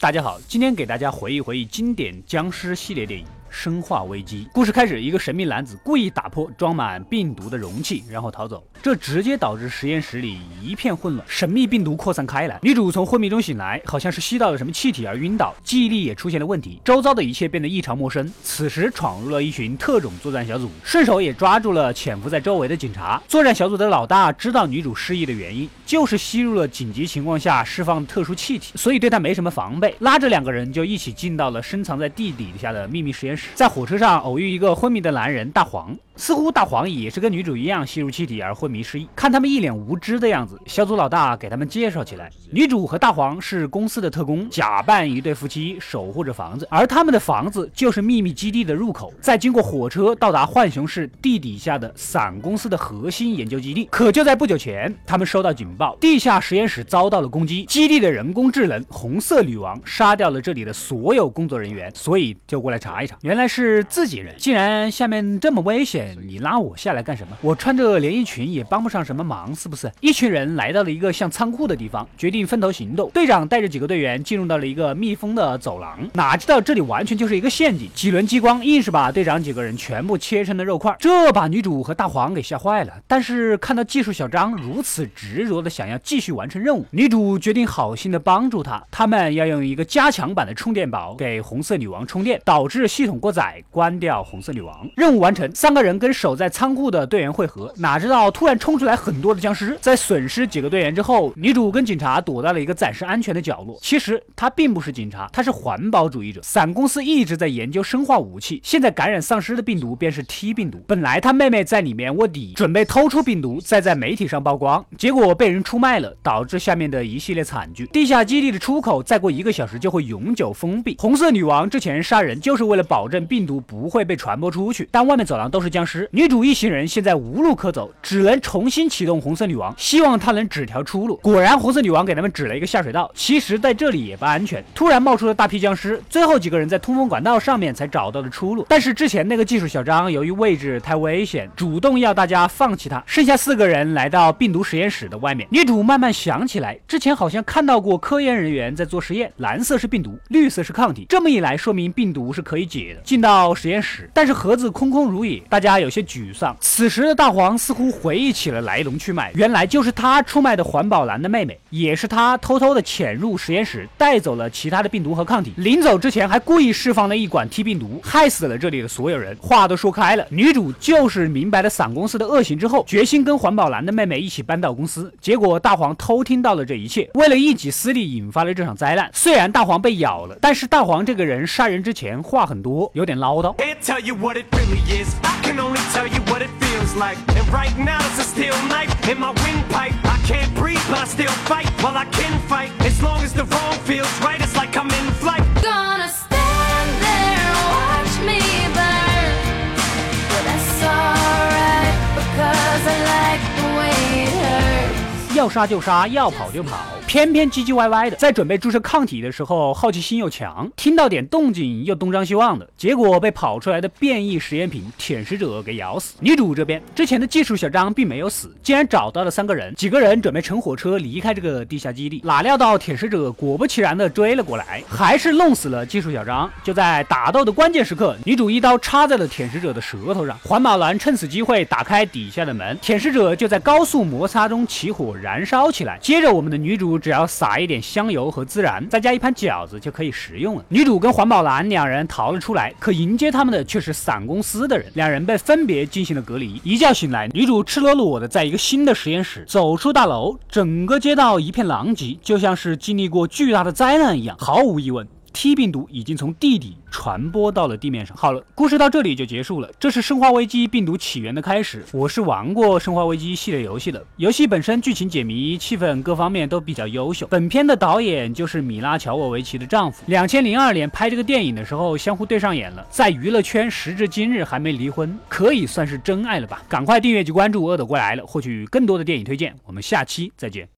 大家好，今天给大家回忆回忆经典僵尸系列电影。生化危机故事开始，一个神秘男子故意打破装满病毒的容器，然后逃走，这直接导致实验室里一片混乱，神秘病毒扩散开来。女主从昏迷中醒来，好像是吸到了什么气体而晕倒，记忆力也出现了问题，周遭的一切变得异常陌生。此时闯入了一群特种作战小组，顺手也抓住了潜伏在周围的警察。作战小组的老大知道女主失忆的原因，就是吸入了紧急情况下释放特殊气体，所以对她没什么防备，拉着两个人就一起进到了深藏在地底下的秘密实验室。在火车上偶遇一个昏迷的男人大黄。似乎大黄也是跟女主一样吸入气体而昏迷失忆。看他们一脸无知的样子，小组老大给他们介绍起来：女主和大黄是公司的特工，假扮一对夫妻守护着房子，而他们的房子就是秘密基地的入口。再经过火车到达浣熊市地底下的伞公司的核心研究基地。可就在不久前，他们收到警报，地下实验室遭到了攻击，基地的人工智能红色女王杀掉了这里的所有工作人员，所以就过来查一查。原来是自己人，既然下面这么危险。你拉我下来干什么？我穿着连衣裙也帮不上什么忙，是不是？一群人来到了一个像仓库的地方，决定分头行动。队长带着几个队员进入到了一个密封的走廊，哪知道这里完全就是一个陷阱，几轮激光硬是把队长几个人全部切成了肉块，这把女主和大黄给吓坏了。但是看到技术小张如此执着的想要继续完成任务，女主决定好心的帮助他。他们要用一个加强版的充电宝给红色女王充电，导致系统过载，关掉红色女王。任务完成，三个人跟守在仓库的队员汇合，哪知道突然冲出来很多的僵尸。在损失几个队员之后，女主跟警察躲到了一个暂时安全的角落。其实她并不是警察，她是环保主义者。伞公司一直在研究生化武器，现在感染丧尸的病毒便是 T 病毒。本来她妹妹在里面卧底，准备偷出病毒，再在媒体上曝光，结果被人出卖了，导致下面的一系列惨剧。地下基地的出口再过一个小时就会永久封闭。红色女王之前杀人就是为了保证病毒不会被传播出去，但外面走廊都是僵尸。时女主一行人现在无路可走，只能重新启动红色女王，希望她能指条出路。果然，红色女王给他们指了一个下水道，其实在这里也不安全。突然冒出了大批僵尸，最后几个人在通风管道上面才找到了出路。但是之前那个技术小张由于位置太危险，主动要大家放弃他。剩下四个人来到病毒实验室的外面，女主慢慢想起来，之前好像看到过科研人员在做实验，蓝色是病毒，绿色是抗体。这么一来，说明病毒是可以解的。进到实验室，但是盒子空空如也，大家家有些沮丧。此时的大黄似乎回忆起了来龙去脉，原来就是他出卖的环保蓝的妹妹，也是他偷偷的潜入实验室，带走了其他的病毒和抗体。临走之前还故意释放了一管 T 病毒，害死了这里的所有人。话都说开了，女主就是明白了伞公司的恶行之后，决心跟环保蓝的妹妹一起搬到公司。结果大黄偷听到了这一切，为了一己私利，引发了这场灾难。虽然大黄被咬了，但是大黄这个人杀人之前话很多，有点唠叨。feels like. And right now it's a steel knife in my windpipe. I can't breathe, but I still fight. While I can fight, as long as the wrong feels right, it's like I'm in flight. Gonna stand there and watch me burn. But that's alright, because I like the way it hurts. 要杀就杀，要跑就跑。 偏偏唧唧歪歪的，在准备注射抗体的时候，好奇心又强，听到点动静又东张西望的，结果被跑出来的变异实验品舔食者给咬死。女主这边之前的技术小张并没有死，竟然找到了三个人，几个人准备乘火车离开这个地下基地，哪料到舔食者果不其然的追了过来，还是弄死了技术小张。就在打斗的关键时刻，女主一刀插在了舔食者的舌头上，环保男趁此机会打开底下的门，舔食者就在高速摩擦中起火燃烧起来。接着我们的女主只要撒一点香油和孜然，再加一盘饺子就可以食用了。女主跟环保男两人逃了出来，可迎接他们的却是伞公司的人。两人被分别进行了隔离。一觉醒来，女主赤裸裸的在一个新的实验室。走出大楼，整个街道一片狼藉，就像是经历过巨大的灾难一样。毫无疑问。T 病毒已经从地底传播到了地面上。好了，故事到这里就结束了。这是《生化危机》病毒起源的开始。我是玩过《生化危机》系列游戏的，游戏本身剧情解谜、气氛各方面都比较优秀。本片的导演就是米拉乔沃维奇的丈夫。两千零二年拍这个电影的时候，相互对上眼了，在娱乐圈时至今日还没离婚，可以算是真爱了吧？赶快订阅及关注“恶斗过来了”，获取更多的电影推荐。我们下期再见。